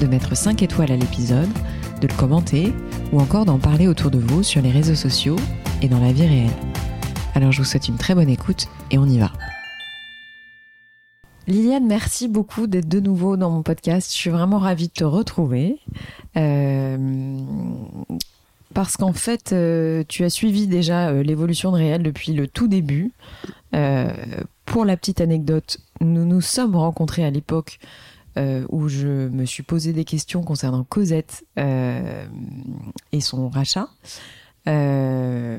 de mettre 5 étoiles à l'épisode, de le commenter ou encore d'en parler autour de vous sur les réseaux sociaux et dans la vie réelle. Alors je vous souhaite une très bonne écoute et on y va. Liliane, merci beaucoup d'être de nouveau dans mon podcast. Je suis vraiment ravie de te retrouver. Euh, parce qu'en fait, euh, tu as suivi déjà euh, l'évolution de Réel depuis le tout début. pour la petite anecdote, nous nous sommes rencontrés à l'époque où je me suis posé des questions concernant Cosette et son rachat. Euh,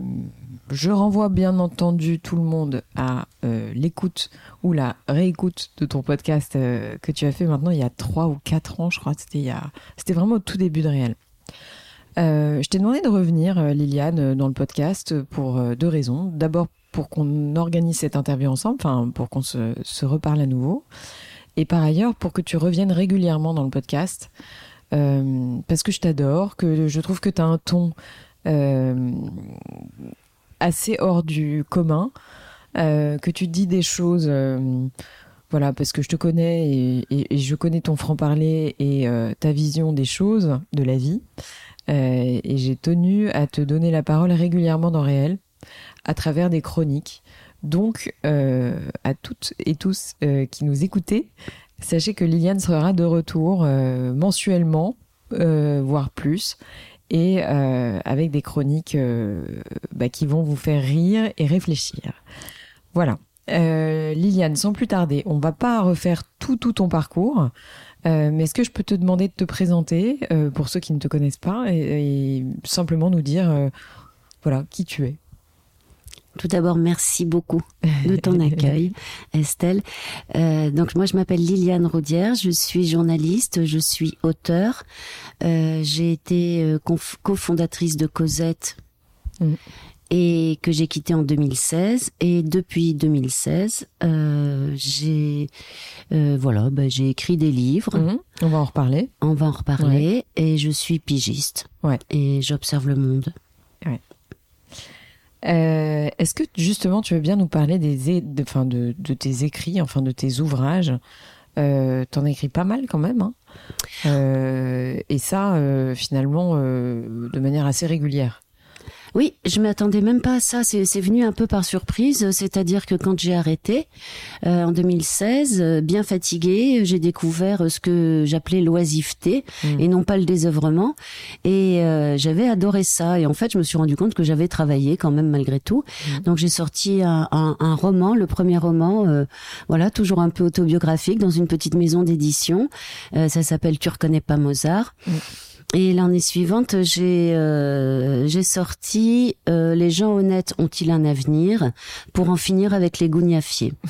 je renvoie bien entendu tout le monde à euh, l'écoute ou la réécoute de ton podcast euh, que tu as fait maintenant il y a 3 ou 4 ans, je crois. C'était, vraiment au tout début de Réel. je t'ai demandé de revenir, Liliane, dans le podcast pour deux raisons. D'abord, pour qu'on organise cette interview ensemble, enfin, pour qu'on se, reparle à nouveau. Et par ailleurs, pour que tu reviennes régulièrement dans le podcast. parce que je t'adore, que je trouve que tu as un ton euh, assez hors du commun, euh, que tu dis des choses euh, voilà, parce que je te connais et, je connais ton franc-parler et ta vision des choses, de la vie. et j'ai tenu à te donner la parole régulièrement dans Réel, à travers des chroniques. Donc, à toutes et tous qui nous écoutez, sachez que Liliane sera de retour mensuellement, voire plus, et euh, avec des chroniques euh, bah, qui vont vous faire rire et réfléchir. Voilà. Euh, Liliane, sans plus tarder, on va pas refaire tout tout ton parcours, mais est-ce que je peux te demander de te présenter pour ceux qui ne te connaissent pas et simplement nous dire voilà qui tu es. Tout d'abord, merci beaucoup de ton accueil, Estelle. Euh, donc moi, je m'appelle Liliane Rodière, je suis journaliste, je suis auteur. Euh, j'ai été euh, cofondatrice de Cosette mm. et que j'ai quitté en 2016. Et depuis 2016, euh, j'ai voilà, bah, j'ai écrit des livres. Mm. On va en reparler. On va en reparler. Et je suis pigiste. Ouais. Et j'observe le monde. Ouais. Euh, est-ce que justement tu veux bien nous parler des, de, de, de, tes écrits, enfin de tes ouvrages? Euh, T'en écris pas mal quand même, hein euh, et ça euh, finalement euh, de manière assez régulière. Oui, je m'attendais même pas à ça. C'est venu un peu par surprise. C'est-à-dire que quand j'ai arrêté euh, en 2016, euh, bien fatiguée, j'ai découvert ce que j'appelais l'oisiveté mmh. et non pas le désœuvrement. Et euh, j'avais adoré ça. Et en fait, je me suis rendu compte que j'avais travaillé quand même malgré tout. Mmh. Donc j'ai sorti un, un, un, roman, le premier roman, voilà, toujours un peu autobiographique, dans une petite maison d'édition. ça s'appelle Tu reconnais pas Mozart. Mmh. Et l'année suivante, j'ai euh, j'ai sorti euh, Les gens honnêtes ont-ils un avenir pour en finir avec les gougnafiers.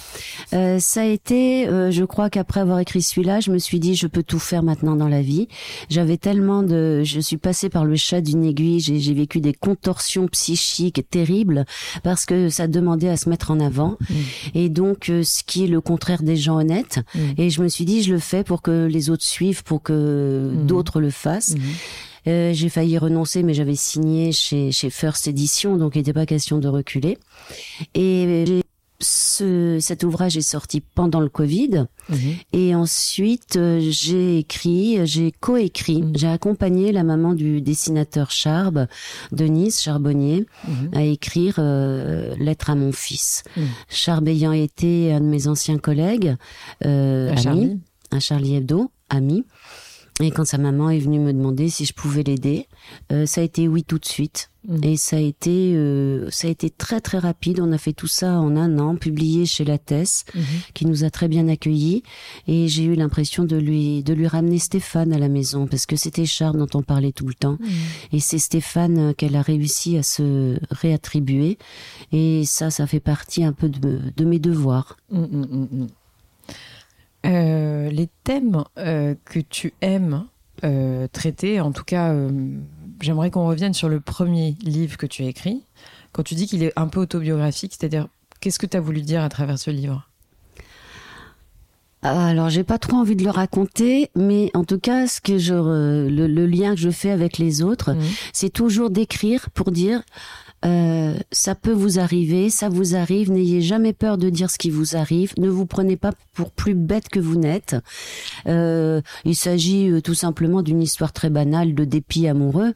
Euh, ça a été, euh, je crois qu'après avoir écrit celui-là, je me suis dit je peux tout faire maintenant dans la vie. J'avais tellement de, je suis passée par le chat d'une aiguille, j'ai vécu des contorsions psychiques terribles parce que ça demandait à se mettre en avant. Mmh. Et donc euh, ce qui est le contraire des gens honnêtes. Mmh. Et je me suis dit je le fais pour que les autres suivent, pour que mmh. d'autres le fassent. Euh, j'ai failli renoncer, mais j'avais signé chez, chez First Edition, donc il n'était pas question de reculer. Et ce, cet ouvrage est sorti pendant le Covid. Mhm. Et ensuite, euh, j'ai écrit, j'ai coécrit, mhm. j'ai accompagné la maman du dessinateur Charbe, Denise Charbonnier, mhm. à écrire euh, Lettre à mon fils. Charbe ayant été un de mes anciens collègues, euh, ami, un Charlie Hebdo, ami. Et quand sa maman est venue me demander si je pouvais l'aider, euh, ça a été oui tout de suite. Mmh. Et ça a été, euh, ça a été très très rapide. On a fait tout ça en un an, publié chez La Tess, mmh. qui nous a très bien accueillis. Et j'ai eu l'impression de lui, de lui ramener Stéphane à la maison, parce que c'était Charles dont on parlait tout le temps. Mmh. Et c'est Stéphane euh, qu'elle a réussi à se réattribuer. Et ça, ça fait partie un peu de, de mes devoirs. Euh, les thèmes euh, que tu aimes traiter. En tout cas, j'aimerais qu'on revienne sur le premier livre que tu as écrit. Quand tu dis qu'il est un peu autobiographique, c'est-à-dire, qu'est-ce que tu as voulu dire à travers ce livre? Alors, j'ai pas trop envie de le raconter, mais en tout cas, ce que je, le, lien que je fais avec les autres, mmh. c'est toujours d'écrire pour dire euh, ça peut vous arriver, ça vous arrive, n'ayez jamais peur de dire ce qui vous arrive, ne vous prenez pas pour plus bête que vous n'êtes. Euh, il s'agit euh, tout simplement d'une histoire très banale de dépit amoureux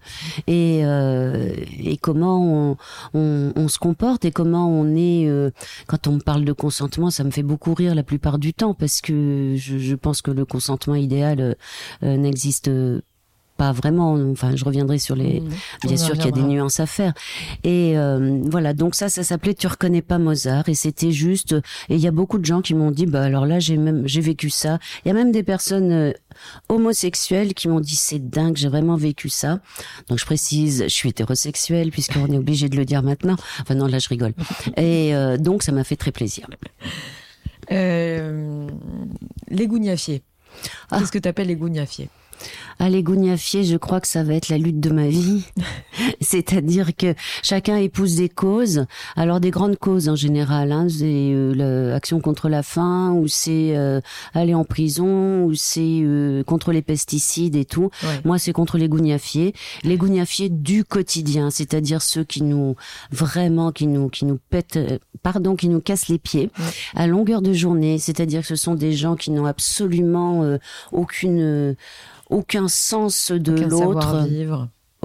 et, euh, et comment on, on, on, se comporte et comment on est. Euh, quand on parle de consentement, ça me fait beaucoup rire la plupart du temps parce que je, je pense que le consentement idéal n'existe pas pas vraiment. Enfin, je reviendrai sur les. Mmh. bien sûr qu'il y a des nuances à faire. Et euh, voilà. Donc ça, ça s'appelait Tu reconnais pas Mozart. Et c'était juste. Et il y a beaucoup de gens qui m'ont dit, bah alors là, j'ai même j'ai vécu ça. Il y a même des personnes euh, homosexuelles qui m'ont dit c'est dingue, j'ai vraiment vécu ça. Donc je précise, je suis hétérosexuelle puisqu'on est obligé de le dire maintenant. Enfin non, là je rigole. Et euh, donc ça m'a fait très plaisir. Euh, les gougnafiers. Ah. Qu'est-ce que tu appelles les gougnafiers? À Gougnafier, je crois que ça va être la lutte de ma vie. C'est-à-dire que chacun épouse des causes. Alors des grandes causes en général, hein, c'est euh, l'action contre la faim, ou c'est euh, aller en prison, ou c'est euh, contre les pesticides et tout. Moi, c'est contre les gougnafiers. Les gougnafiers du quotidien, c'est-à-dire ceux qui nous vraiment, qui nous qui nous pètent, pardon, qui nous cassent les pieds à longueur de journée. C'est-à-dire que ce sont des gens qui n'ont absolument aucune aucun sens de l'autre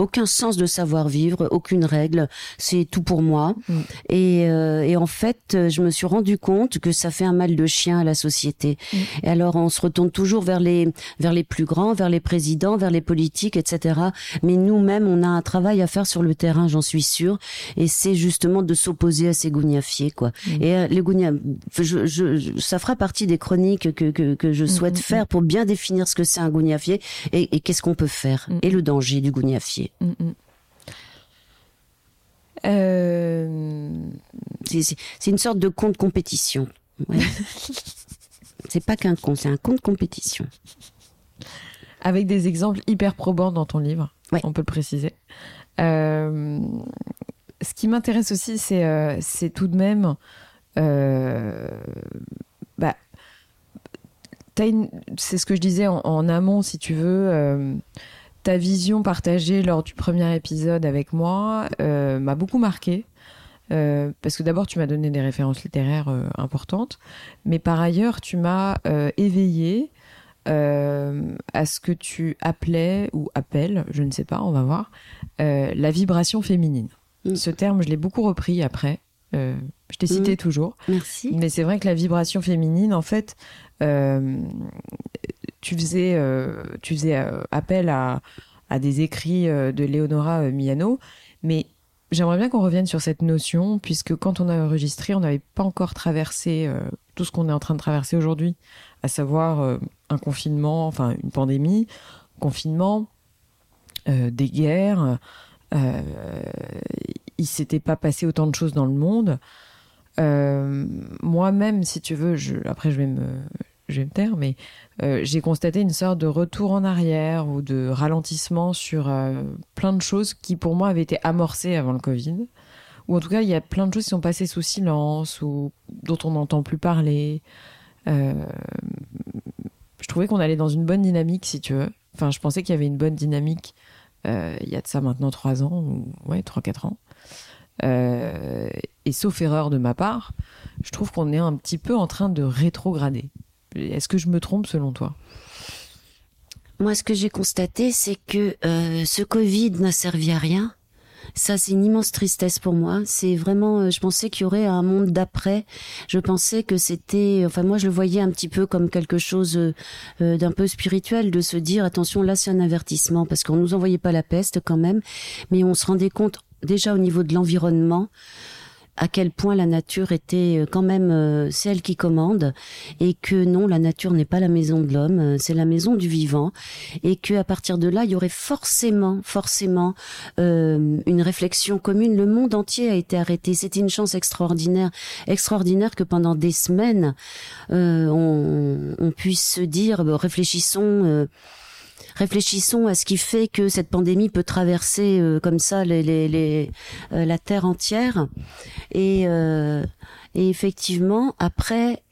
aucun sens de savoir-vivre, aucune règle. C'est tout pour moi. Mm. Et, euh, et, en fait, je me suis rendu compte que ça fait un mal de chien à la société. Mm. Et alors, on se retourne toujours vers les vers les plus grands, vers les présidents, vers les politiques, etc. Mais nous-mêmes, on a un travail à faire sur le terrain, j'en suis sûre. Et c'est justement de s'opposer à ces gougnafiers, quoi. Mm. Et euh, les gougnafiers, je, je, ça fera partie des chroniques que que, que je souhaite faire pour bien définir ce que c'est un gougnafier et, et qu'est-ce qu'on peut faire et le danger du gougnafier. Mm, mm. Euh, c'est une sorte de compte compétition. c'est pas qu'un compte, c'est un compte compétition. Avec des exemples hyper probants dans ton livre, on peut le préciser. Euh, ce qui m'intéresse aussi, c'est euh, tout de même. bah, c'est ce que je disais en, en, amont, si tu veux ta vision partagée lors du premier épisode avec moi euh, m'a beaucoup marqué. Euh, parce que d'abord, tu m'as donné des références littéraires euh, importantes, mais par ailleurs, tu m'as éveillé à ce que tu appelais ou appelles, je ne sais pas, on va voir, la vibration féminine. Mm. Ce terme, je l'ai beaucoup repris après. je t'ai cité mm. toujours. Merci. Mais c'est vrai que la vibration féminine, en fait, tu faisais, euh, euh, appel à, des écrits euh, de Leonora Miano, mais j'aimerais bien qu'on revienne sur cette notion, puisque quand on a enregistré, on n'avait pas encore traversé tout ce qu'on est en train de traverser aujourd'hui, à savoir un confinement, enfin une pandémie, confinement, des guerres. Euh, il s'était pas passé autant de choses dans le monde. Moi-même, si tu veux, après je vais me, je vais me taire, mais euh, j'ai constaté une sorte de retour en arrière ou de ralentissement sur euh, plein de choses qui pour moi avaient été amorcées avant le Covid. Ou en tout cas, il y a plein de choses qui sont passées sous silence ou dont on n'entend plus parler. Euh, je trouvais qu'on allait dans une bonne dynamique, si tu veux. Enfin, je pensais qu'il y avait une bonne dynamique il y a de ça maintenant trois ans, ou ouais, trois, quatre ans. et sauf erreur de ma part, je trouve qu'on est un petit peu en train de rétrograder. Est-ce que je me trompe selon toi? Moi, ce que j'ai constaté, c'est que euh, ce Covid n'a servi à rien. Ça, c'est une immense tristesse pour moi. C'est vraiment, euh, je pensais qu'il y aurait un monde d'après. Je pensais que c'était, enfin moi, je le voyais un petit peu comme quelque chose euh, d'un peu spirituel, de se dire attention, là, c'est un avertissement parce qu'on nous envoyait pas la peste quand même, mais on se rendait compte déjà au niveau de l'environnement à quel point la nature était euh, quand même euh, celle qui commande et que non, la nature n'est pas la maison de l'homme, euh, c'est la maison du vivant et que à partir de là, il y aurait forcément, forcément une réflexion commune. Le monde entier a été arrêté. C'était une chance extraordinaire, extraordinaire que pendant des semaines, on, on, puisse se dire, réfléchissons réfléchissons à ce qui fait que cette pandémie peut traverser euh, comme ça euh, la terre entière. Et, euh, et effectivement, après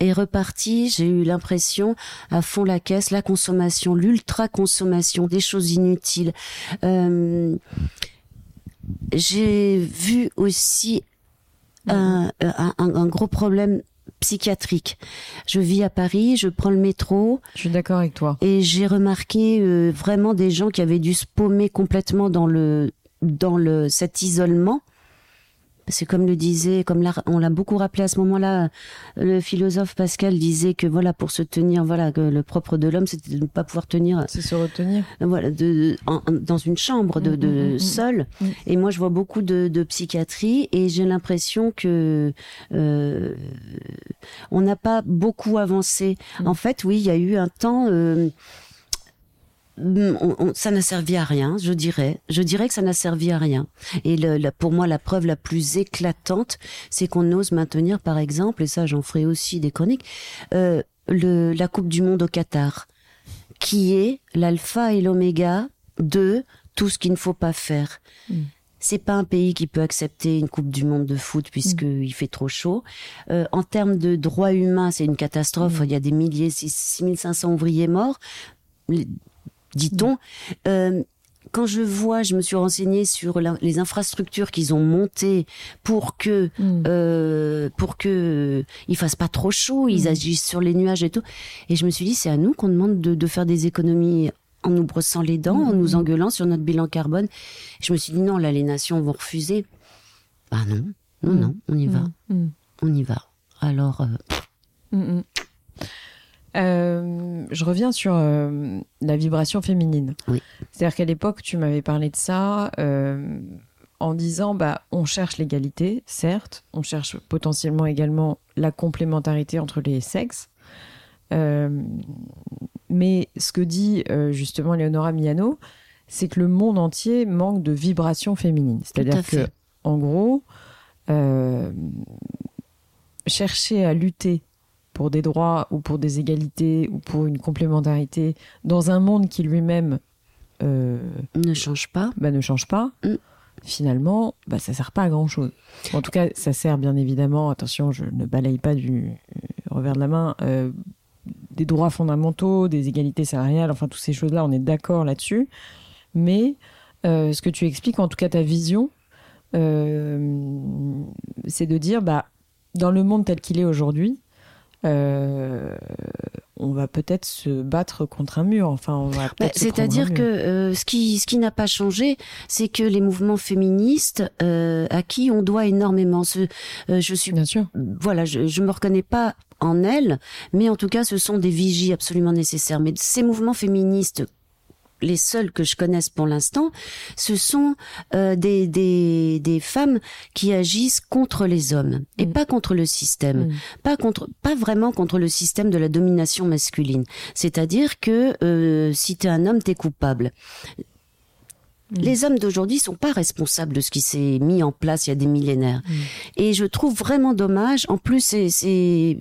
est reparti, j'ai eu l'impression à fond la caisse, la consommation, l'ultra consommation, des choses inutiles. J'ai vu aussi un gros problème psychiatrique. Je vis à Paris, je prends le métro. Je suis d'accord avec toi. Et j'ai remarqué euh, vraiment des gens qui avaient dû se paumer complètement dans le dans le cet isolement c'est comme le disait, comme on l'a beaucoup rappelé à ce moment-là, le philosophe Pascal disait que voilà, pour se tenir, voilà, que le propre de l'homme, c'était de ne pas pouvoir tenir. C'est se retenir. Voilà, de, dans une chambre, de, mm, de mm, mm, seul. Et moi, je vois beaucoup de, de psychiatrie et j'ai l'impression que euh, on n'a pas beaucoup avancé. En fait, oui, il y a eu un temps. Euh, ça n'a servi à rien, je dirais. Je dirais que ça n'a servi à rien. Et le, pour moi, la preuve la plus éclatante, c'est qu'on ose maintenir, par exemple, et ça, j'en ferai aussi des chroniques, euh, le, la Coupe du Monde au Qatar, qui est l'alpha et l'oméga de tout ce qu'il ne faut pas faire. Mm. C'est pas un pays qui peut accepter une Coupe du Monde de foot puisqu'il mm. fait trop chaud. Euh, en termes de droits humains, c'est une catastrophe. Mm. Il y a des milliers, 6500 ouvriers morts dit-on. Euh, quand je vois, je me suis renseignée sur les infrastructures qu'ils ont montées pour que mm. euh, pour que il fasse pas trop chaud, ils mm. agissent sur les nuages et tout. Et je me suis dit, c'est à nous qu'on demande de, de, faire des économies en nous brossant les dents, en nous mm. engueulant sur notre bilan carbone. Je me suis dit non, là les nations vont refuser. Bah non, non, non, on y va, on y va. Alors. Euh, euh, je reviens sur euh, la vibration féminine. Oui. C'est-à-dire qu'à l'époque, tu m'avais parlé de ça euh, en disant, bah, on cherche l'égalité, certes, on cherche potentiellement également la complémentarité entre les sexes. mais ce que dit justement Leonora Miano, c'est que le monde entier manque de vibration féminine. C'est-à-dire que, en gros, chercher à lutter pour des droits ou pour des égalités ou pour une complémentarité dans un monde qui lui-même euh, ne change pas, bah, ne change pas. Mm. Finalement, bah, ça sert pas à grand chose. En tout cas, ça sert bien évidemment. Attention, je ne balaye pas du euh, revers de la main. Euh, des droits fondamentaux, des égalités salariales, enfin toutes ces choses-là, on est d'accord là-dessus. Mais ce que tu expliques, en tout cas ta vision, c'est de dire, bah, dans le monde tel qu'il est aujourd'hui, euh, on va peut-être se battre contre un mur. Enfin, on va bah, C'est-à-dire que euh, ce qui ce qui n'a pas changé, c'est que les mouvements féministes euh, à qui on doit énormément. Ce, je suis bien sûr. Voilà, je, je me reconnais pas en elles, mais en tout cas, ce sont des vigies absolument nécessaires. Mais ces mouvements féministes les seuls que je connaisse pour l'instant, ce sont euh, des, des, des, femmes qui agissent contre les hommes et mm. pas contre le système, mm. pas contre, pas vraiment contre le système de la domination masculine. C'est-à-dire que euh, si t'es un homme, t'es coupable. Mm. Les hommes d'aujourd'hui sont pas responsables de ce qui s'est mis en place il y a des millénaires. Mm. Et je trouve vraiment dommage. En plus, c'est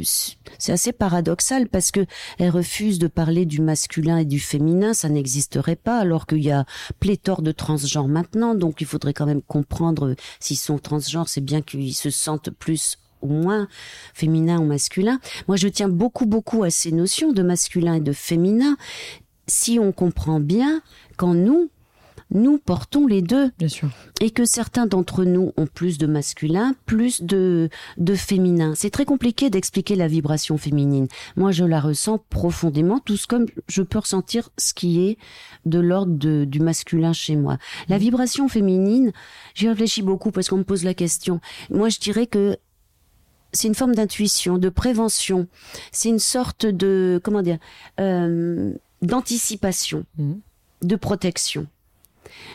c'est assez paradoxal parce que elle refuse de parler du masculin et du féminin. Ça n'existerait pas alors qu'il y a pléthore de transgenres maintenant. Donc il faudrait quand même comprendre s'ils sont transgenres, c'est bien qu'ils se sentent plus ou moins féminin ou masculin. Moi, je tiens beaucoup, beaucoup à ces notions de masculin et de féminin. Si on comprend bien qu'en nous, nous portons les deux. Bien sûr. Et que certains d'entre nous ont plus de masculin, plus de, de féminin. C'est très compliqué d'expliquer la vibration féminine. Moi, je la ressens profondément, tout comme je peux ressentir ce qui est de l'ordre du masculin chez moi. La mm. vibration féminine, j'y réfléchis beaucoup parce qu'on me pose la question. Moi, je dirais que c'est une forme d'intuition, de prévention. C'est une sorte de, comment dire, euh, d'anticipation, mm. de protection.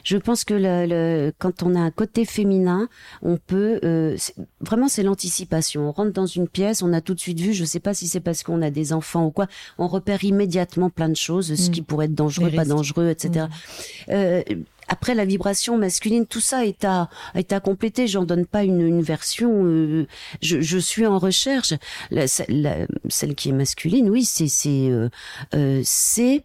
Je pense que le, quand on a un côté féminin, on peut euh, vraiment c'est l'anticipation. On rentre dans une pièce, on a tout de suite vu. Je sais pas si c'est parce qu'on a des enfants ou quoi. On repère immédiatement plein de choses, ce mm. qui pourrait être dangereux, pas dangereux, etc. Mm. Euh, après la vibration masculine, tout ça est à est à compléter. J'en donne pas une, une version. Euh, je, je, suis en recherche. La, celle qui est masculine, oui, c'est c'est c'est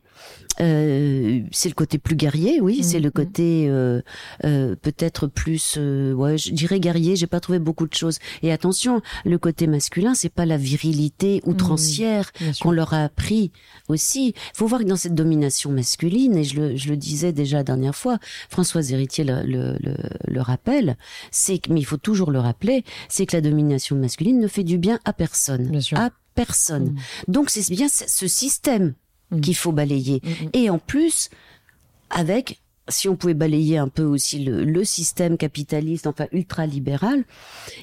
Euh, c'est le côté plus guerrier, oui. C'est le côté euh, euh, peut-être plus, euh, ouais, je dirais guerrier. J'ai pas trouvé beaucoup de choses. Et attention, le côté masculin, c'est pas la virilité outrancière qu'on leur a appris aussi. Il faut voir que dans cette domination masculine, et je le, je le disais déjà la dernière fois, Françoise Héritier le, le, le, le rappelle, c'est mais il faut toujours le rappeler, c'est que la domination masculine ne fait du bien à personne. Bien sûr. À personne. Donc c'est bien ce système Qu'il faut balayer. Mm, Et en plus, avec, si on pouvait balayer un peu aussi le, le système capitaliste, enfin ultra-libéral,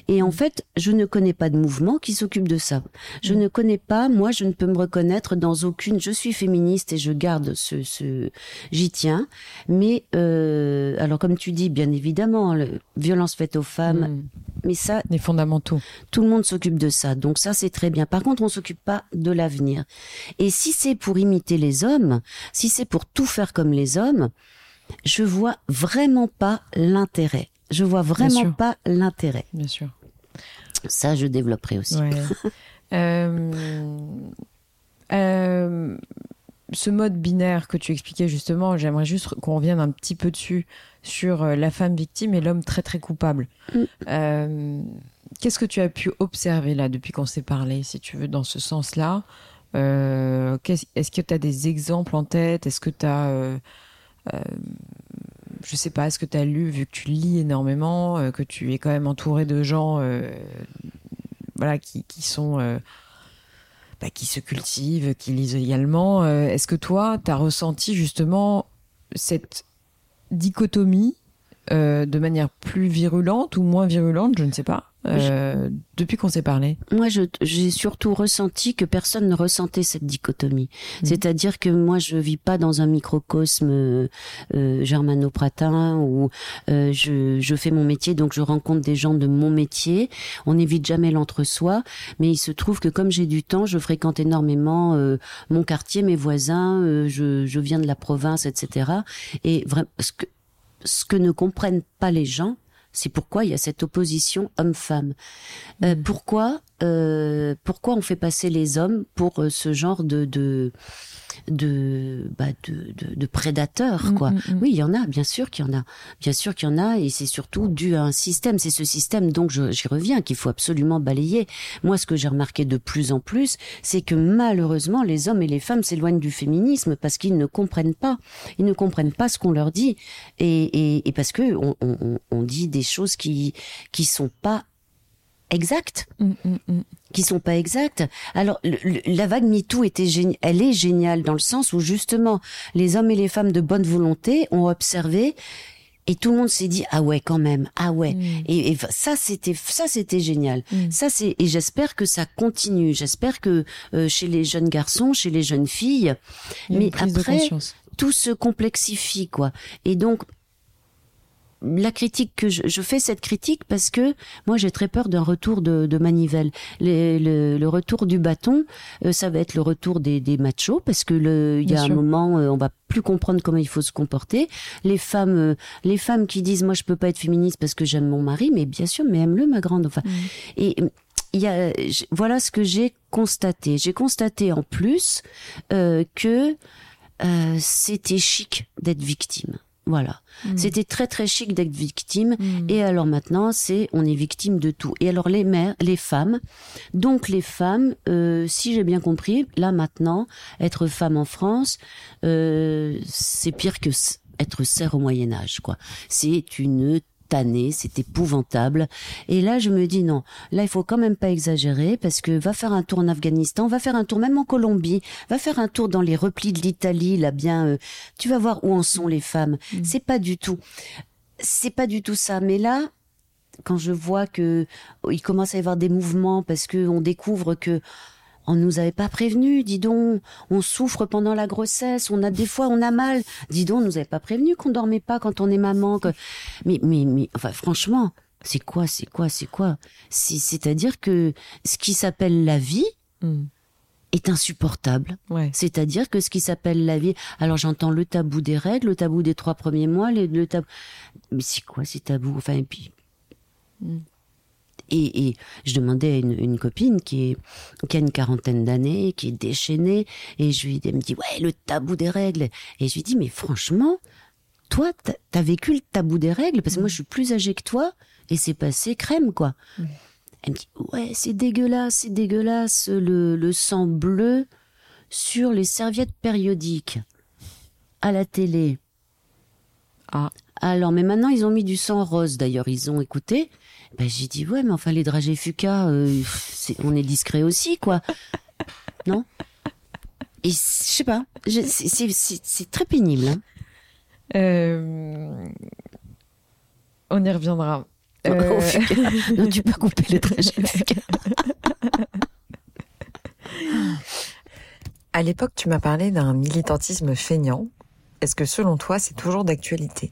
et en fait, je ne connais pas de mouvement qui s'occupe de ça. Je ne connais pas, moi, je ne peux me reconnaître dans aucune. Je suis féministe et je garde ce, ce j'y tiens. Mais euh, alors, comme tu dis, bien évidemment, le, violence faite aux femmes, Mm. mais ça, Les fondamentaux. tout le monde s'occupe de ça, donc ça c'est très bien. Par contre, on s'occupe pas de l'avenir. Et si c'est pour imiter les hommes, si c'est pour tout faire comme les hommes, je vois vraiment pas l'intérêt. Je vois vraiment pas l'intérêt. Bien sûr. Ça, je développerai aussi. Ouais. Euh, euh, ce mode binaire que tu expliquais justement, j'aimerais juste qu'on revienne un petit peu dessus sur euh, la femme victime et l'homme très très coupable. Mm. Euh, Qu'est-ce que tu as pu observer là depuis qu'on s'est parlé, si tu veux, dans ce sens-là? Est-ce que tu as des exemples en tête? Est-ce que tu as... euh, je sais pas, est-ce que tu as lu, vu que tu lis énormément, euh, que tu es quand même entouré de gens euh, voilà, qui, qui sont. bah, qui se cultivent, qui lisent également. Est-ce que toi, tu as ressenti justement cette dichotomie de manière plus virulente ou moins virulente, je ne sais pas, euh, depuis qu'on s'est parlé Moi, j'ai surtout ressenti que personne ne ressentait cette dichotomie. Mhm. C'est-à-dire que moi, je vis pas dans un microcosme euh, euh, germano-pratin où euh, je, je fais mon métier, donc je rencontre des gens de mon métier. On n'évite jamais l'entre-soi, mais il se trouve que comme j'ai du temps, je fréquente énormément euh, mon quartier, mes voisins. euh, je, je viens de la province, etc. Et vraiment, ce que, ce que ne comprennent pas les gens, c'est pourquoi il y a cette opposition homme-femme. Euh, Mhm. pourquoi, euh, pourquoi on fait passer les hommes pour euh, ce genre de de de bah, de, de, de prédateurs quoi. Mm, mm, mm. Oui, il y en a, bien sûr qu'il y en a, bien sûr qu'il y en a, et c'est surtout dû à un système. C'est ce système, donc j'y reviens, qu'il faut absolument balayer. Moi, ce que j'ai remarqué de plus en plus, c'est que malheureusement, les hommes et les femmes s'éloignent du féminisme parce qu'ils ne comprennent pas, ils ne comprennent pas ce qu'on leur dit, et, et, et parce que on, on- on dit des choses qui qui sont pas exactes Mm, mm, mm. qui sont pas exactes. Alors le- le- la vague MeToo était géni- elle est géniale dans le sens où justement les hommes et les femmes de bonne volonté ont observé et tout le monde s'est dit ah ouais quand même ah ouais Mm. et, et ça c'était ça c'était génial Mm. ça c'est et j'espère que ça continue j'espère que euh, chez les jeunes garçons chez les jeunes filles mais après, tout se complexifie quoi et donc la critique que je, je fais cette critique parce que moi j'ai très peur d'un retour de, de manivelle Le, le, le retour du bâton euh, ça va être le retour des, des machos parce que le il y Bien a un sûr. moment euh, on va plus comprendre comment il faut se comporter les femmes euh, les femmes qui disent moi je peux pas être féministe parce que j'aime mon mari mais bien sûr mais aime-le ma grande enfin et euh, il y a, voilà ce que j'ai constaté. J'ai constaté en plus euh, que euh, c'était chic d'être victime. Voilà, Mm. c'était très très chic d'être victime. Mm. Et alors maintenant, c'est on est victime de tout. Et alors les mères, les femmes, donc les femmes, euh, si j'ai bien compris, là maintenant, être femme en France, euh, c'est pire que être serre au Moyen Âge, quoi. C'est une tannée, c'est épouvantable. Et là, je me dis non, là, il faut quand même pas exagérer parce que va faire un tour en Afghanistan, va faire un tour même en Colombie, va faire un tour dans les replis de l'Italie, là bien, euh, tu vas voir où en sont les femmes. Mm. C'est pas du tout, c'est pas du tout ça. Mais là, quand je vois que oh, il commence à y avoir des mouvements parce que on découvre que on nous avait pas prévenu, dis donc, on souffre pendant la grossesse, on a des fois on a mal, dis donc, on nous avait pas prévenu qu'on dormait pas quand on est maman, que... mais mais mais enfin franchement, c'est quoi, c'est quoi, c'est quoi? C'est- C'est-à-dire que ce qui s'appelle la vie Mm. est insupportable. Ouais. C'est-à-dire que ce qui s'appelle la vie, alors j'entends le tabou des règles, le tabou des trois premiers mois, les- le tabou, mais c'est quoi ces tabous Enfin et puis, Mm. Et, je demandais à une, copine qui, est, qui a une quarantaine d'années, qui est déchaînée, et je lui, elle me dit, ouais, le tabou des règles. Et je lui dis, mais franchement, toi, t'as vécu le tabou des règles, parce que moi, je suis plus âgée que toi, et c'est passé crème, quoi. Elle me dit, ouais, c'est dégueulasse, c'est dégueulasse, le, le sang bleu sur les serviettes périodiques à la télé. Ah. Alors, mais maintenant, ils ont mis du sang rose, d'ailleurs, ils ont écouté. Ben, j'ai dit, ouais, mais enfin, les dragées Fuca, euh, on est discret aussi, quoi. non? Et je sais pas, c'est très pénible. Hein. Euh, on y reviendra. Euh... non, tu peux couper les dragées Fuca. À l'époque, tu m'as parlé d'un militantisme feignant. Est-ce que selon toi, c'est toujours d'actualité?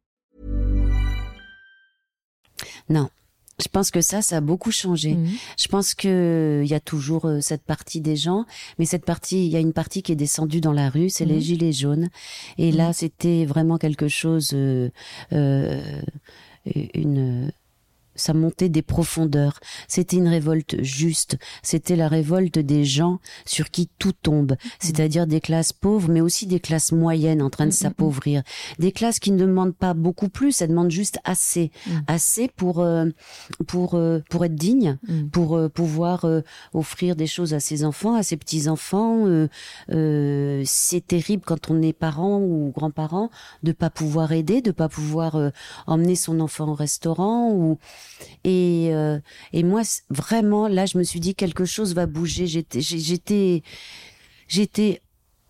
Non. Je pense que ça, ça a beaucoup changé. Mhm. Je pense que il y a toujours euh, cette partie des gens, mais cette partie, il y a une partie qui est descendue dans la rue, c'est les mhm. gilets jaunes. Et là, mhm. c'était vraiment quelque chose, euh, euh, une ça montait des profondeurs. C'était une révolte juste. C'était la révolte des gens sur qui tout tombe. C'est-à-dire des classes pauvres, mais aussi des classes moyennes en train de mm, mm, mm. s'appauvrir. Des classes qui ne demandent pas beaucoup plus, elles demandent juste assez. Assez pour, euh, pour, euh, pour être digne, pour euh, pouvoir offrir des choses à ses enfants, à ses petits-enfants. c'est terrible quand on est parent ou grand-parent de pas pouvoir aider, de pas pouvoir emmener son enfant au restaurant ou et, euh, et moi, vraiment, là, je me suis dit quelque chose va bouger. J'étais, j'étais, j'étais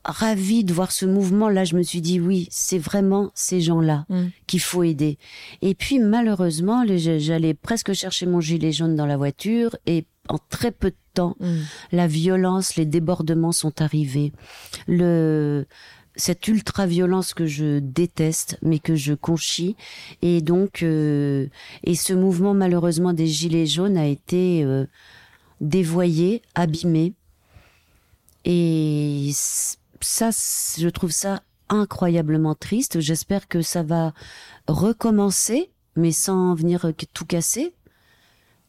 ravie de voir ce mouvement. Là, je me suis dit oui, c'est vraiment ces gens-là mm. qu'il faut aider. Et puis, malheureusement, j'allais presque chercher mon gilet jaune dans la voiture et en très peu de temps, mm. la violence, les débordements sont arrivés. Le cette ultra-violence que je déteste, mais que je conchis. Et donc, euh, et ce mouvement malheureusement des Gilets jaunes a été euh, dévoyé, abîmé. Et ça, je trouve ça incroyablement triste. J'espère que ça va recommencer, mais sans venir tout casser.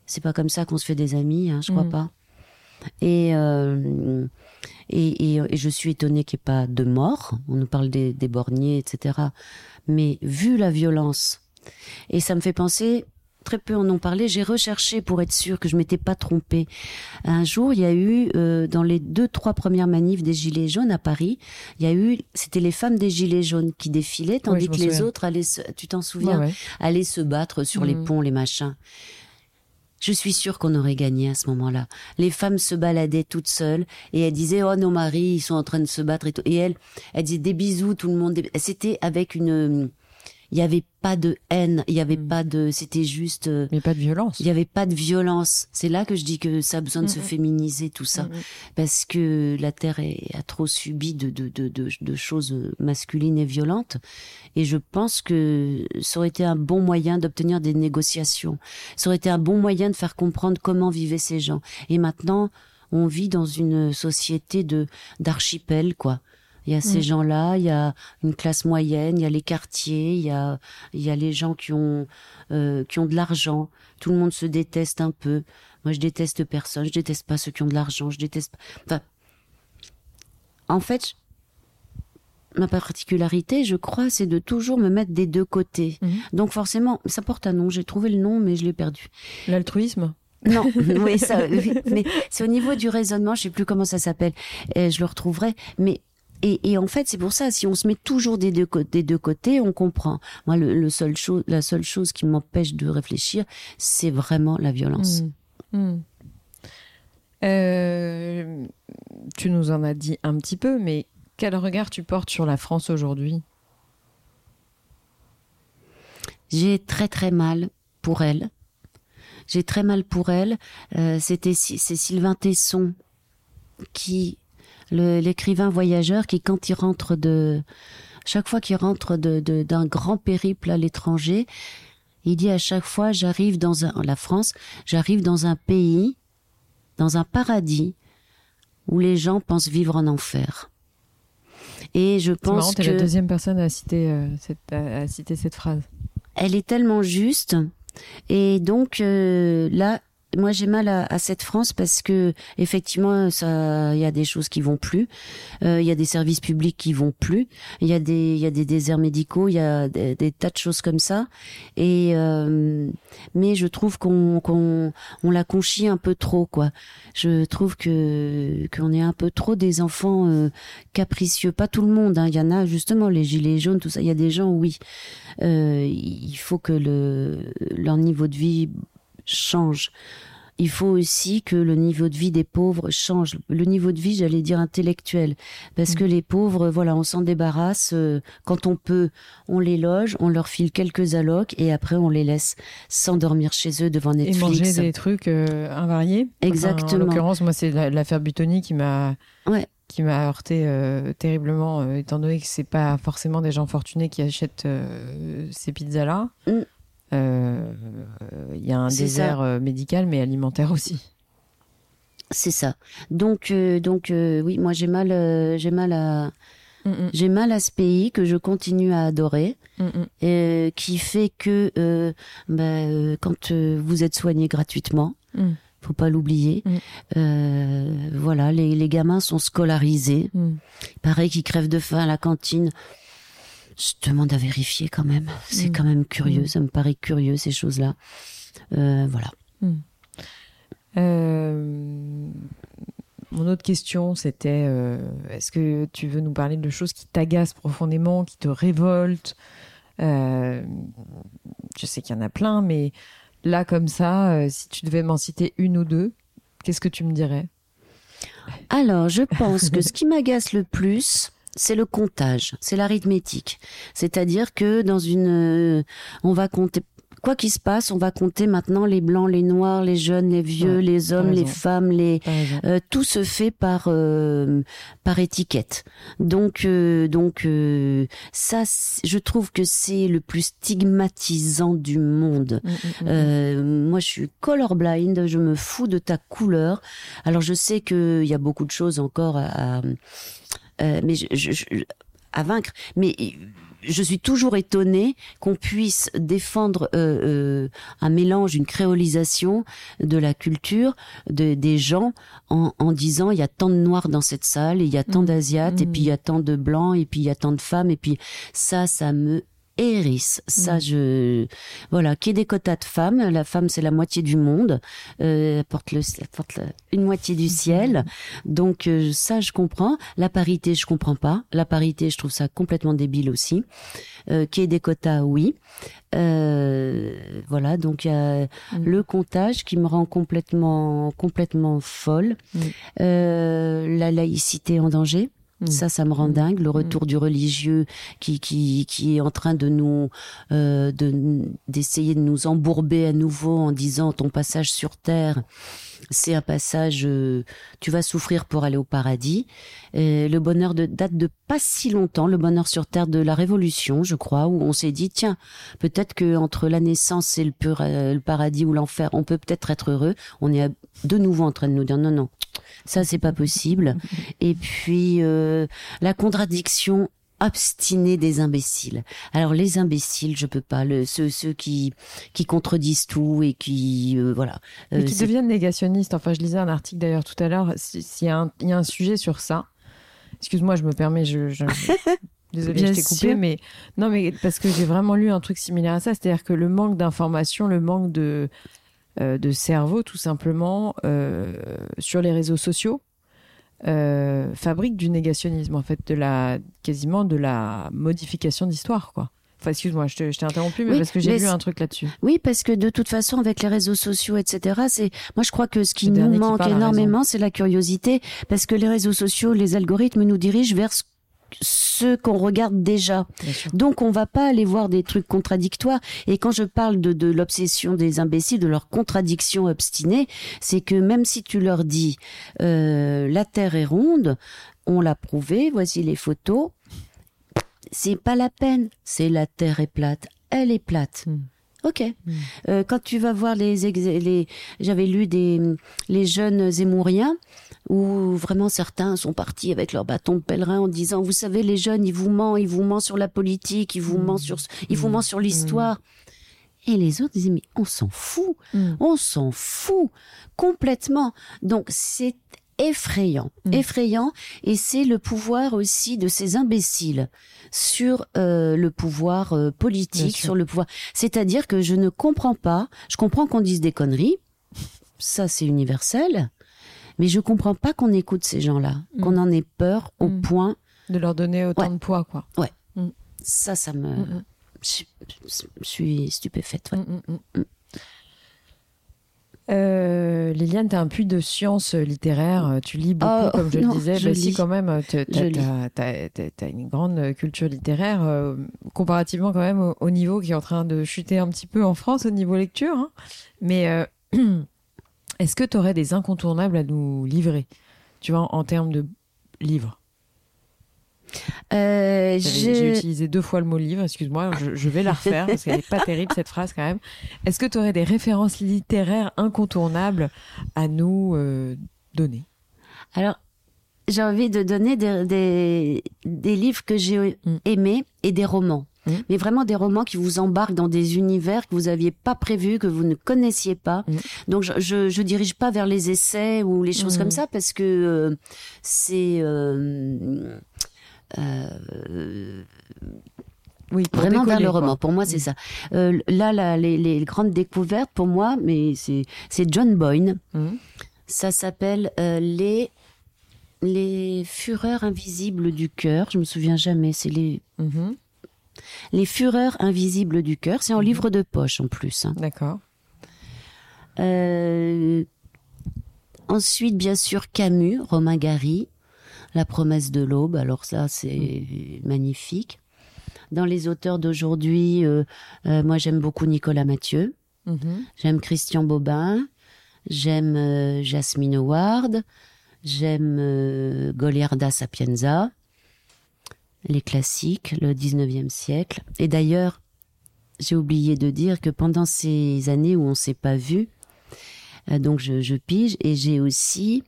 C'est pas comme ça qu'on se fait des amis, hein, je crois mmh. pas. Et euh, et, et, je suis étonnée qu'il n'y ait pas de mort. On nous parle des, des borniers, etc. Mais vu la violence, et ça me fait penser, très peu en ont parlé, j'ai recherché pour être sûre que je m'étais pas trompée. Un jour, il y a eu, euh, dans les deux, trois premières manifs des Gilets jaunes à Paris, il y a eu, c'était les femmes des Gilets jaunes qui défilaient, tandis que les autres allaient se, tu t'en souviens, allaient se battre sur les mmh. ponts, les machins. Je suis sûre qu'on aurait gagné à ce moment-là. Les femmes se baladaient toutes seules et elles disaient oh nos maris ils sont en train de se battre et tout. Et elle, elle disait des bisous tout le monde. C'était avec une il y avait pas de haine, il y avait mm. pas de, c'était juste. Euh, Mais pas de violence. Il y avait pas de violence. C'est là que je dis que ça a besoin de se féminiser tout ça, parce que la terre est, a trop subi de, de, de, de, de choses masculines et violentes. Et je pense que ça aurait été un bon moyen d'obtenir des négociations. Ça aurait été un bon moyen de faire comprendre comment vivaient ces gens. Et maintenant, on vit dans une société de d'archipel, quoi. Il y a ces mm. gens-là, il y a une classe moyenne, il y a les quartiers, il y a, il y a les gens qui ont, euh, qui ont de l'argent. Tout le monde se déteste un peu. Moi, je déteste personne. Je déteste pas ceux qui ont de l'argent. Je déteste. Enfin, en fait, ma particularité, je crois, c'est de toujours me mettre des deux côtés. Mm. Donc forcément, ça porte un nom. J'ai trouvé le nom, mais je l'ai perdu. L'altruisme? Non, oui, ça, mais c'est au niveau du raisonnement, je sais plus comment ça s'appelle, je le retrouverai, mais et, en fait, c'est pour ça, si on se met toujours des deux, des deux côtés, on comprend. Moi, le, seul chose, la seule chose qui m'empêche de réfléchir, c'est vraiment la violence. Mmh. Mmh. Euh, tu nous en as dit un petit peu, mais quel regard tu portes sur la France aujourd'hui? J'ai très très mal pour elle. J'ai très mal pour elle. Euh, C'était c'est Sylvain Tesson qui l'écrivain voyageur qui quand il rentre de chaque fois qu'il rentre de d'un grand périple à l'étranger, il dit à chaque fois j'arrive dans un la France, j'arrive dans un pays, dans un paradis où les gens pensent vivre en enfer. Et je pense marrant, que la deuxième personne à citer euh, cette à citer cette phrase. Elle est tellement juste et donc euh, là moi j'ai mal à, cette France parce que effectivement ça il y a des choses qui vont plus. Euh, il y a des services publics qui vont plus. Il y a des il y a des déserts médicaux. Il y a des, tas de choses comme ça. Et euh, mais je trouve qu'on qu'on on la conchit un peu trop quoi. Je trouve que qu'on est un peu trop des enfants euh, capricieux. Pas tout le monde hein. il y en a justement les gilets jaunes tout ça. Il y a des gens oui. Il faut que le leur niveau de vie change. Il faut aussi que le niveau de vie des pauvres change. Le niveau de vie, j'allais dire intellectuel, parce que mm. les pauvres, voilà, on s'en débarrasse euh, quand on peut. On les loge, on leur file quelques allocs et après on les laisse s'endormir chez eux devant Netflix. Et manger des trucs euh, invariés. Exactement. en l'occurrence, moi, c'est l'affaire Butoni qui m'a. qui m'a heurté euh, terriblement, étant donné que c'est pas forcément des gens fortunés qui achètent ces pizzas-là. Mm. Euh, il y a un désert euh, médical, mais alimentaire aussi. C'est ça. Donc, euh, donc oui, moi j'ai mal, j'ai mal à, mm, mm. j'ai mal à ce pays que je continue à adorer, mm, qui fait que bah, quand vous êtes soigné gratuitement, faut pas l'oublier. voilà, les, les, gamins sont scolarisés. Pareil qu'ils crèvent de faim à la cantine. Je demande à vérifier quand même. C'est mm. quand même curieux. Mm. Ça me paraît curieux ces choses-là. Euh, voilà. Mm. Euh, mon autre question, c'était euh, est-ce que tu veux nous parler de choses qui t'agacent profondément, qui te révoltent? Je sais qu'il y en a plein, mais là, comme ça, si tu devais m'en citer une ou deux, qu'est-ce que tu me dirais? Alors, je pense que ce qui m'agace le plus, c'est le comptage, c'est l'arithmétique. C'est-à-dire que dans une, euh, on va compter quoi qu'il se passe, on va compter maintenant les blancs, les noirs, les jeunes, les vieux, les hommes, les femmes, les euh, tout se fait par euh, par étiquette. Donc donc ça, je trouve que c'est le plus stigmatisant du monde. Mm, mm, mm, moi, je suis colorblind, je me fous de ta couleur. Alors je sais qu'il y a beaucoup de choses encore à euh, mais je, à vaincre. Mais je suis toujours étonnée qu'on puisse défendre euh, euh, un mélange, une créolisation de la culture de, des gens en, en, disant il y a tant de noirs dans cette salle, il y a tant mmh. d'asiates, et puis il y a tant de blancs, et puis il y a tant de femmes, et puis ça, ça me hérisse. Ça, mm. je voilà, qui est des quotas de femmes. La femme, c'est la moitié du monde, euh, porte le, porte une moitié du ciel. Donc euh, ça, je comprends. La parité, je comprends pas. La parité, je trouve ça complètement débile aussi. Euh, qui est des quotas, oui. Euh, voilà, donc il y a mm. le comptage qui me rend complètement complètement folle. Mm. Euh, la laïcité en danger. Mm. Ça, ça me rend mm. dingue. Le mm. retour du religieux qui, qui, qui est en train de nous, euh, de, d'essayer de nous embourber à nouveau en disant ton passage sur terre, c'est un passage, euh, tu vas souffrir pour aller au paradis. le bonheur de, date de pas si longtemps, le bonheur sur terre de la Révolution, je crois, où on s'est dit tiens, peut-être que entre la naissance et le, pur, euh, le paradis ou l'enfer, on peut peut-être être heureux. On est de nouveau en train de nous dire non non, ça c'est pas possible. Et puis euh, la contradiction obstinée des imbéciles. Alors les imbéciles, je peux pas. Le, ceux, ceux qui qui contredisent tout et qui euh, voilà. Euh, qui deviennent négationnistes. Enfin, je lisais un article d'ailleurs tout à l'heure. S'il y, a un, il y a un sujet sur ça. Excuse-moi, je me permets. Je, je... Désolée, je t'ai coupé, mais non, mais parce que j'ai vraiment lu un truc similaire à ça, c'est-à-dire que le manque d'information, le manque de de cerveau, tout simplement, euh, sur les réseaux sociaux, euh, fabrique du négationnisme, en fait, de la quasiment de la modification d'histoire, quoi. Enfin, excuse-moi, je t'ai interrompu, mais parce que j'ai lu un truc là-dessus. Oui, parce que de toute façon, avec les réseaux sociaux, etc., c'est, moi, je crois que ce qui nous manque énormément, c'est la curiosité, parce que les réseaux sociaux, les algorithmes nous dirigent vers ce ce qu'on regarde déjà. Donc on va pas aller voir des trucs contradictoires. Et quand je parle de, de l'obsession des imbéciles, de leur contradiction obstinée, c'est que même si tu leur dis euh, la Terre est ronde, on l'a prouvé, voici les photos, c'est pas la peine. C'est la Terre est plate, elle est plate. Hmm. Ok. Euh, quand tu vas voir les, les j'avais lu des les jeunes Zémouriens où vraiment certains sont partis avec leur bâton de pèlerin en disant vous savez les jeunes ils vous mentent ils vous mentent sur la politique ils vous mentent sur ils vous mentent sur l'histoire. Et les autres disaient mais on s'en fout. Mm. on s'en fout complètement. Donc c'est effrayant Mm. effrayant et c'est le pouvoir aussi de ces imbéciles sur euh, le pouvoir euh, politique sur le pouvoir c'est-à-dire que je ne comprends pas je comprends qu'on dise des conneries ça c'est universel mais je comprends pas qu'on écoute ces gens-là qu'on en ait peur au Mm. point De leur donner autant Ouais. de poids, quoi. ça ça me Mm, je, je suis stupéfaite ouais. Euh, Liliane, tu as un puits de sciences littéraires. Tu lis beaucoup, Oh, comme je non, le disais. je Bah, si, quand même, tu as, une grande culture littéraire, euh, comparativement quand même au, au niveau qui est en train de chuter un petit peu en France au niveau lecture. hein. Mais euh, est-ce que tu aurais des incontournables à nous livrer? Tu vois, en, en termes de livres Euh, je- J'ai utilisé deux fois le mot livre, excuse-moi, je, je vais la refaire parce qu'elle n'est pas terrible cette phrase quand même. Est-ce que tu aurais des références littéraires incontournables à nous euh, donner? Alors, j'ai envie de donner des, des, des livres que j'ai Mm. aimés et des romans. Mm. Mais vraiment des romans qui vous embarquent dans des univers que vous aviez pas prévus, que vous ne connaissiez pas. Mm. Donc, je, je, je dirige pas vers les essais ou les choses Mm. comme ça parce que euh, c'est euh, Oui, vraiment vers décoller, le quoi. roman. Pour moi, c'est ça. Euh, là, là, les, les grandes découvertes pour moi, mais c'est John Boyne. Mhm. Ça s'appelle euh, les les fureurs invisibles du cœur. Je me souviens jamais. C'est les Mhm. les fureurs invisibles du cœur. C'est en livre de poche en plus. hein. D'accord. Euh, ensuite, bien sûr, Camus, Romain Gary, La promesse de l'aube. Alors ça, c'est magnifique. Dans les auteurs d'aujourd'hui, euh, euh, moi j'aime beaucoup Nicolas Mathieu. Mhm. J'aime Christian Bobin, j'aime euh, Jasmine Howard, j'aime Goliarda Sapienza, les classiques, le 19e siècle. Et d'ailleurs, j'ai oublié de dire que pendant ces années où on s'est pas vu, donc je, je pige et j'ai aussi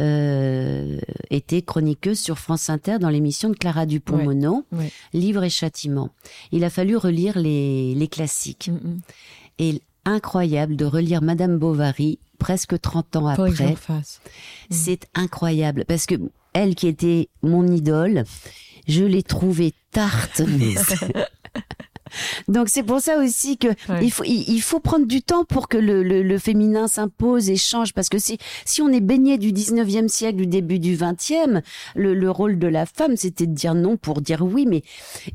euh, été chroniqueuse sur France Inter dans l'émission de Clara Dupont-Mono. Livre et châtiment. Il a fallu relire les, les classiques Mhm. et incroyable de relire Madame Bovary presque 30 ans après. refasse. C'est incroyable parce que elle qui était mon idole, je l'ai trouvée tarte. mais Donc c'est pour ça aussi que Ouais. il faut il, il faut prendre du temps pour que le, le, le féminin s'impose et change. Parce que si si on est baigné du 19e siècle du début du 20e, le, le rôle de la femme c'était de dire non pour dire oui. Mais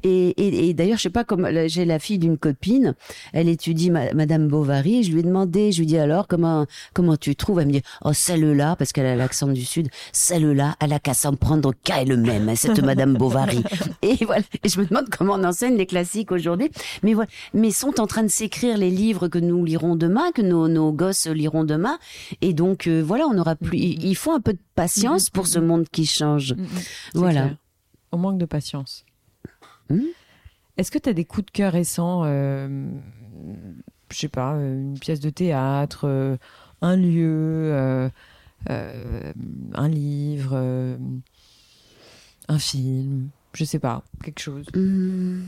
et, et, et d'ailleurs je sais pas comme j'ai la fille d'une copine, elle étudie ma- Madame Bovary, je lui ai demandé, je lui dis alors comment comment tu trouves, elle me dit oh celle-là parce qu'elle a l'accent du sud, celle-là elle a qu'à s'en prendre qu'à elle-même cette Madame Bovary. Et voilà. Et je me demande comment on enseigne les classiques aujourd'hui mais voilà mais sont en train de s'écrire les livres que nous lirons demain que nos, nos gosses liront demain et donc euh, voilà on aura plus il il faut un peu de patience pour ce monde qui change Mhm. C'est Voilà. clair. On manque de patience. Mhm. Est-ce que tu as des coups de cœur récents euh, Je sais pas, euh, une pièce de théâtre, euh, un lieu, un livre, un film, je sais pas, quelque chose. Hmm.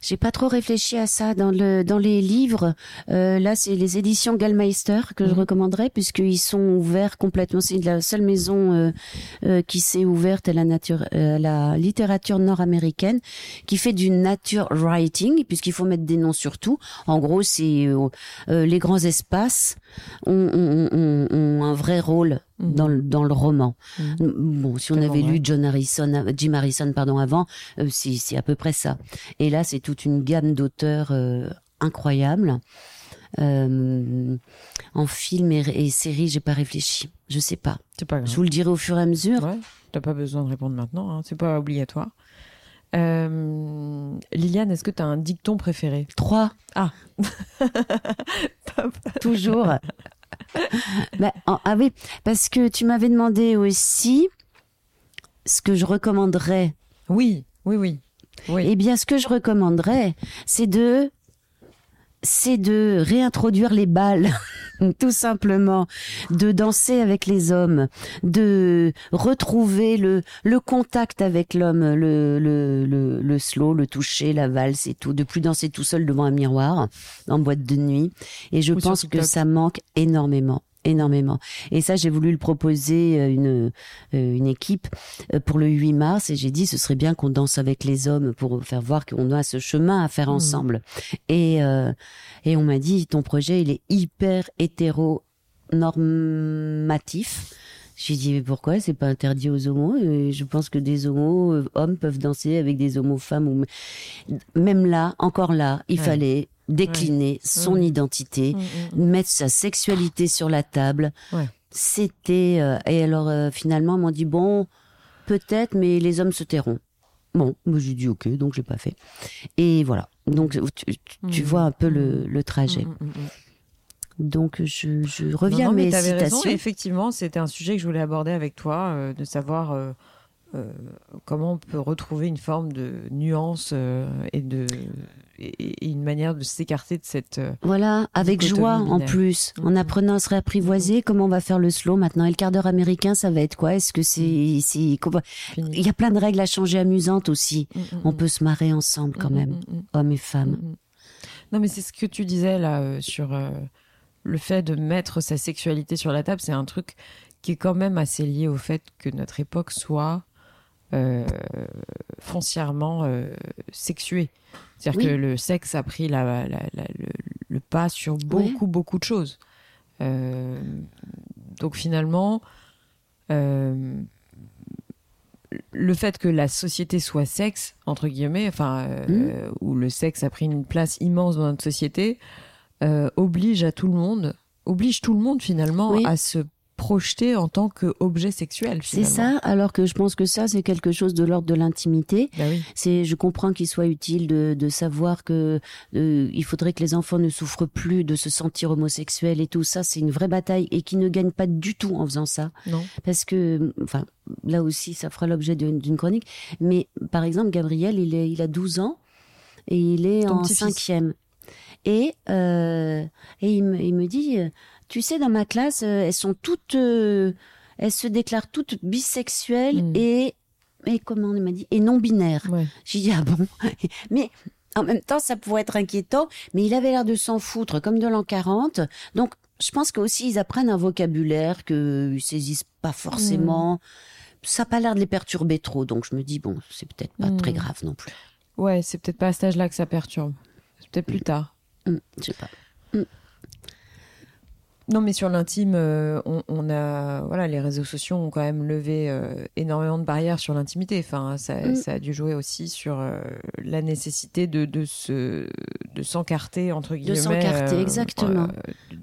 J'ai pas trop réfléchi à ça dans le dans les livres. Euh, là, c'est les éditions Gallmeister que je Mhm. recommanderais puisqu'ils sont ouverts complètement. C'est la seule maison euh, euh, qui s'est ouverte à la nature, euh, à la littérature nord-américaine, qui fait du nature writing puisqu'il faut mettre des noms sur tout. En gros, c'est euh, euh, les grands espaces ont, ont, ont- ont un vrai rôle Mhm. dans le dans le roman. Mhm. Bon, si on avait vrai. lu John Harrison, euh, Jim Harrison, pardon, avant, euh, c'est c'est à peu près ça. Et là, c'est toute une gamme d'auteurs euh, incroyables. Euh, en film et, et série, j'ai pas réfléchi. Je sais pas. C'est pas grave. Je vous le dirai au fur et à mesure. Ouais, t'as pas besoin de répondre maintenant, hein, c'est pas obligatoire. Euh, Liliane, est-ce que tu as un dicton préféré? Trois. Ah. Toujours. Bah, en- ah oui, parce que tu m'avais demandé aussi ce que je recommanderais. Oui, oui, oui. oui. Eh bien, ce que je recommanderais, c'est de c'est de réintroduire les balles, tout simplement, de danser avec les hommes, de retrouver le, le contact avec l'homme, le, le, le, le slow, le toucher, la valse et tout, de plus danser tout seul devant un miroir en boîte de nuit. Et je Ou pense que ça manque énormément énormément. Et ça, j'ai voulu le proposer à une, euh, une équipe euh, pour le 8 mars et j'ai dit ce serait bien qu'on danse avec les hommes pour faire voir qu'on a ce chemin à faire Mhm. ensemble. Et, euh, et on m'a dit ton projet, il est hyper hétéronormatif. J'ai dit mais pourquoi? C'est pas interdit aux homos? Et Je pense que des homos euh, hommes peuvent danser avec des homos femmes ou même là, encore là, il Ouais. fallait décliner son Ouais. identité, Mm, mm, mettre sa sexualité sur la table. C'était euh, et alors euh, finalement ils m'ont dit bon peut-être mais les hommes se tairont. Bon, moi j'ai dit ok donc j'ai pas fait. Et voilà. Donc tu, Mhm. vois un peu le, le trajet. mm, mm, mm. Donc je, je reviens non, à mais mes raison. citations. Effectivement, c'était un sujet que je voulais aborder avec toi, euh, de savoir euh, comment on peut retrouver une forme de nuance euh, et de et, et une manière de s'écarter de cette. euh, Voilà, avec joie en plus, en apprenant à se réapprivoiser. Comment on va faire le slow maintenant Et le quart d'heure américain, ça va être quoi Est-ce que c'est, finie. Il y a plein de règles à changer amusantes aussi. Mm, mm, On peut se marrer ensemble quand même, mm, mm. hommes et femmes. Mm, mm. Non, mais c'est ce que tu disais là sur le fait de mettre sa sexualité sur la table. C'est un truc qui est quand même assez lié au fait que notre époque soit euh, foncièrement euh, sexuée. C'est-à-dire Oui. que le sexe a pris la- la- la- le, le pas sur beaucoup, beaucoup de choses. Euh, donc finalement, euh, le fait que la société soit sexe, entre guillemets, enfin, euh, où le sexe a pris une place immense dans notre société, oblige à tout le monde, oblige tout le monde finalement Oui. à se projeter en tant qu'objet sexuel. C'est ça, alors que je pense que ça, c'est quelque chose de l'ordre de l'intimité. Bah oui. C'est, je comprends qu'il soit utile de, de savoir que euh, il faudrait que les enfants ne souffrent plus de se sentir homosexuels et tout ça. C'est une vraie bataille et qui ne gagnent pas du tout en faisant ça. Non. parce que, enfin, là aussi, ça fera l'objet d'une chronique. Mais par exemple, Gabriel, il, est, il a 12 ans et il est Ton en cinquième. Et, euh, et il, me, il me dit, tu sais, dans ma classe, euh, elles sont toutes, euh, elles se déclarent toutes bisexuelles Mm. et, et comment on m'a dit, et non binaires. Ouais. J'ai dit, ah bon? Mais en même temps, ça pourrait être inquiétant, mais il avait l'air de s'en foutre, comme de l'an 40. Donc, je pense qu'aussi, ils apprennent un vocabulaire qu'ils saisissent pas forcément. Ça n'a pas l'air de les perturber trop, donc je me dis, bon, c'est peut-être pas Mm. très grave non plus. Ouais, c'est peut-être pas à cet âge-là que ça perturbe. C'est peut-être plus tard. Hum, je sais pas. Non, mais sur l'intime, euh, on, on a voilà, les réseaux sociaux ont quand même levé euh, énormément de barrières sur l'intimité. Enfin, ça, Mm. ça a dû jouer aussi sur euh, la nécessité de de se de s'encarter entre guillemets. s'encarter, exactement.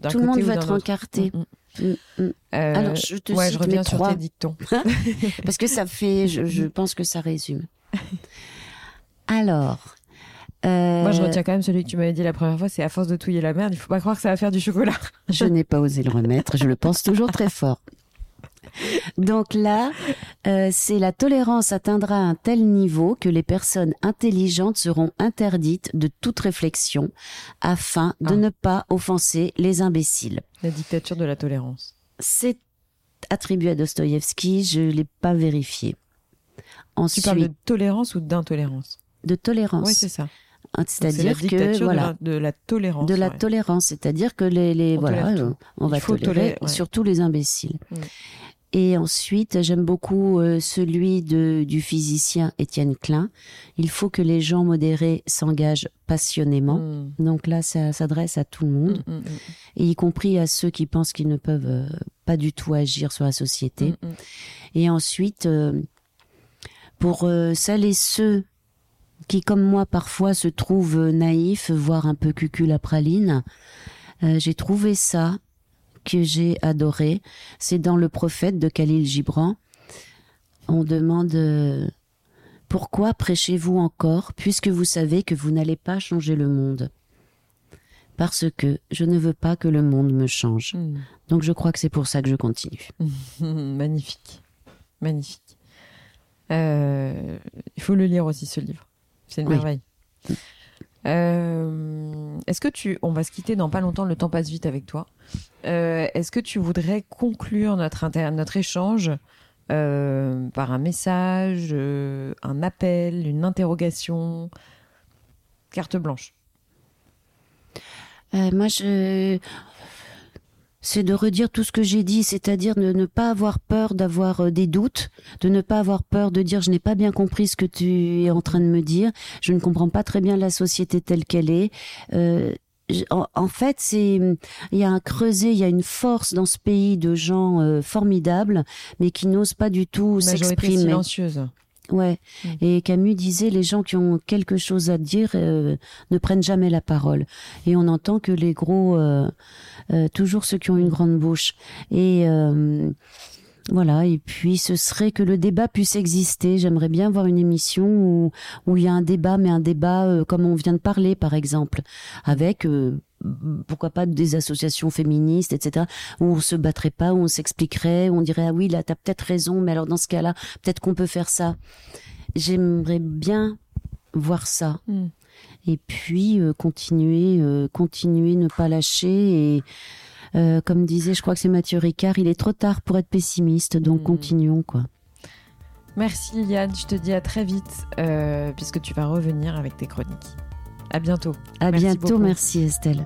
Tout le monde d'un être encarté. Mm, mm. Alors, je te ouais, cite je reviens mes sur trois. tes dictons. Parce que ça fait, je, je pense que ça résume. Alors. Euh, Moi, je retiens quand même celui que tu m'avais dit la première fois. C'est à force de touiller la merde, il faut pas croire que ça va faire du chocolat. Je n'ai pas osé le remettre, je le pense toujours très fort. Donc là, euh, c'est la tolérance atteindra un tel niveau que les personnes intelligentes seront interdites de toute réflexion afin de Ah. ne pas offenser les imbéciles. La dictature de la tolérance. C'est attribué à Dostoïevski, je l'ai pas vérifié. Tu Ensuite, parles de tolérance ou d'intolérance? De tolérance. Oui, c'est ça. C'est-à-dire que de voilà, la- de, la, tolérance. de la ouais. tolérance, c'est-à-dire que les, les On voilà, euh, on va tolérer, tolérer, ouais. surtout les imbéciles. Mm. Et ensuite, j'aime beaucoup euh, celui de, du physicien Étienne Klein. Il faut que les gens modérés s'engagent passionnément. Mm. Donc là, ça s'adresse à tout le monde, Mm, et y compris à ceux qui pensent qu'ils ne peuvent euh, pas du tout agir sur la société. Et ensuite, pour celles et ceux qui, comme moi, parfois se trouvent naïfs, voire un peu cucul à praline, Euh, j'ai trouvé ça que j'ai adoré. C'est dans le prophète de Khalil Gibran. On demande euh, pourquoi prêchez-vous encore puisque vous savez que vous n'allez pas changer le monde? Parce que je ne veux pas que le monde me change. Hmm. Donc je crois que c'est pour ça que je continue. Magnifique. Magnifique. Euh, il faut le lire aussi, ce livre. C'est une Oui. merveille. Euh, Est-ce que tu. On va se quitter dans pas longtemps, le temps passe vite avec toi. Euh, Est-ce que tu voudrais conclure notre, inter- notre échange euh, par un message, euh, un appel, une interrogation? Carte blanche. Euh, moi, je... c'est de redire tout ce que j'ai dit, c'est-à-dire de ne pas avoir peur d'avoir euh, des doutes, de ne pas avoir peur de dire je n'ai pas bien compris ce que tu es en train de me dire, je ne comprends pas très bien la société telle qu'elle est. Euh, en, en fait, c'est il y a un creuset, il y a une force dans ce pays de gens euh, formidables, mais qui n'osent pas du tout s'exprimer. silencieuse. Ouais. Mm. Et Camus disait les gens qui ont quelque chose à dire euh, ne prennent jamais la parole. Et on entend que les gros, euh, euh, toujours ceux qui ont une grande bouche. Et euh, voilà. Et puis ce serait que le débat puisse exister. J'aimerais bien voir une émission où où il y a un débat, mais un débat euh, comme on vient de parler, par exemple, avec euh, pourquoi pas des associations féministes, etc., où on se battrait pas, où on s'expliquerait, où on dirait ah oui là t'as peut-être raison, mais alors dans ce cas-là peut-être qu'on peut faire ça. J'aimerais bien voir ça. Mm. Et puis euh, continuer, euh, continuer, ne pas lâcher. Et euh, comme disait, je crois que c'est Mathieu Ricard, il est trop tard pour être pessimiste, donc Mm. continuons quoi. Merci Yann, je te dis à très vite, puisque tu vas revenir avec tes chroniques. À bientôt. À Merci bientôt, beaucoup. merci Estelle.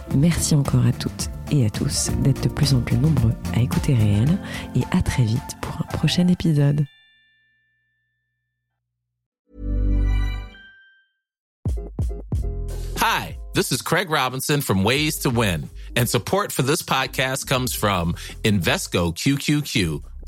Merci encore à toutes et à tous d'être de plus en plus nombreux à écouter Réel et à très vite pour un prochain épisode. Hi, this is Craig Robinson from Ways to Win, and support for this podcast comes from Invesco QQQ,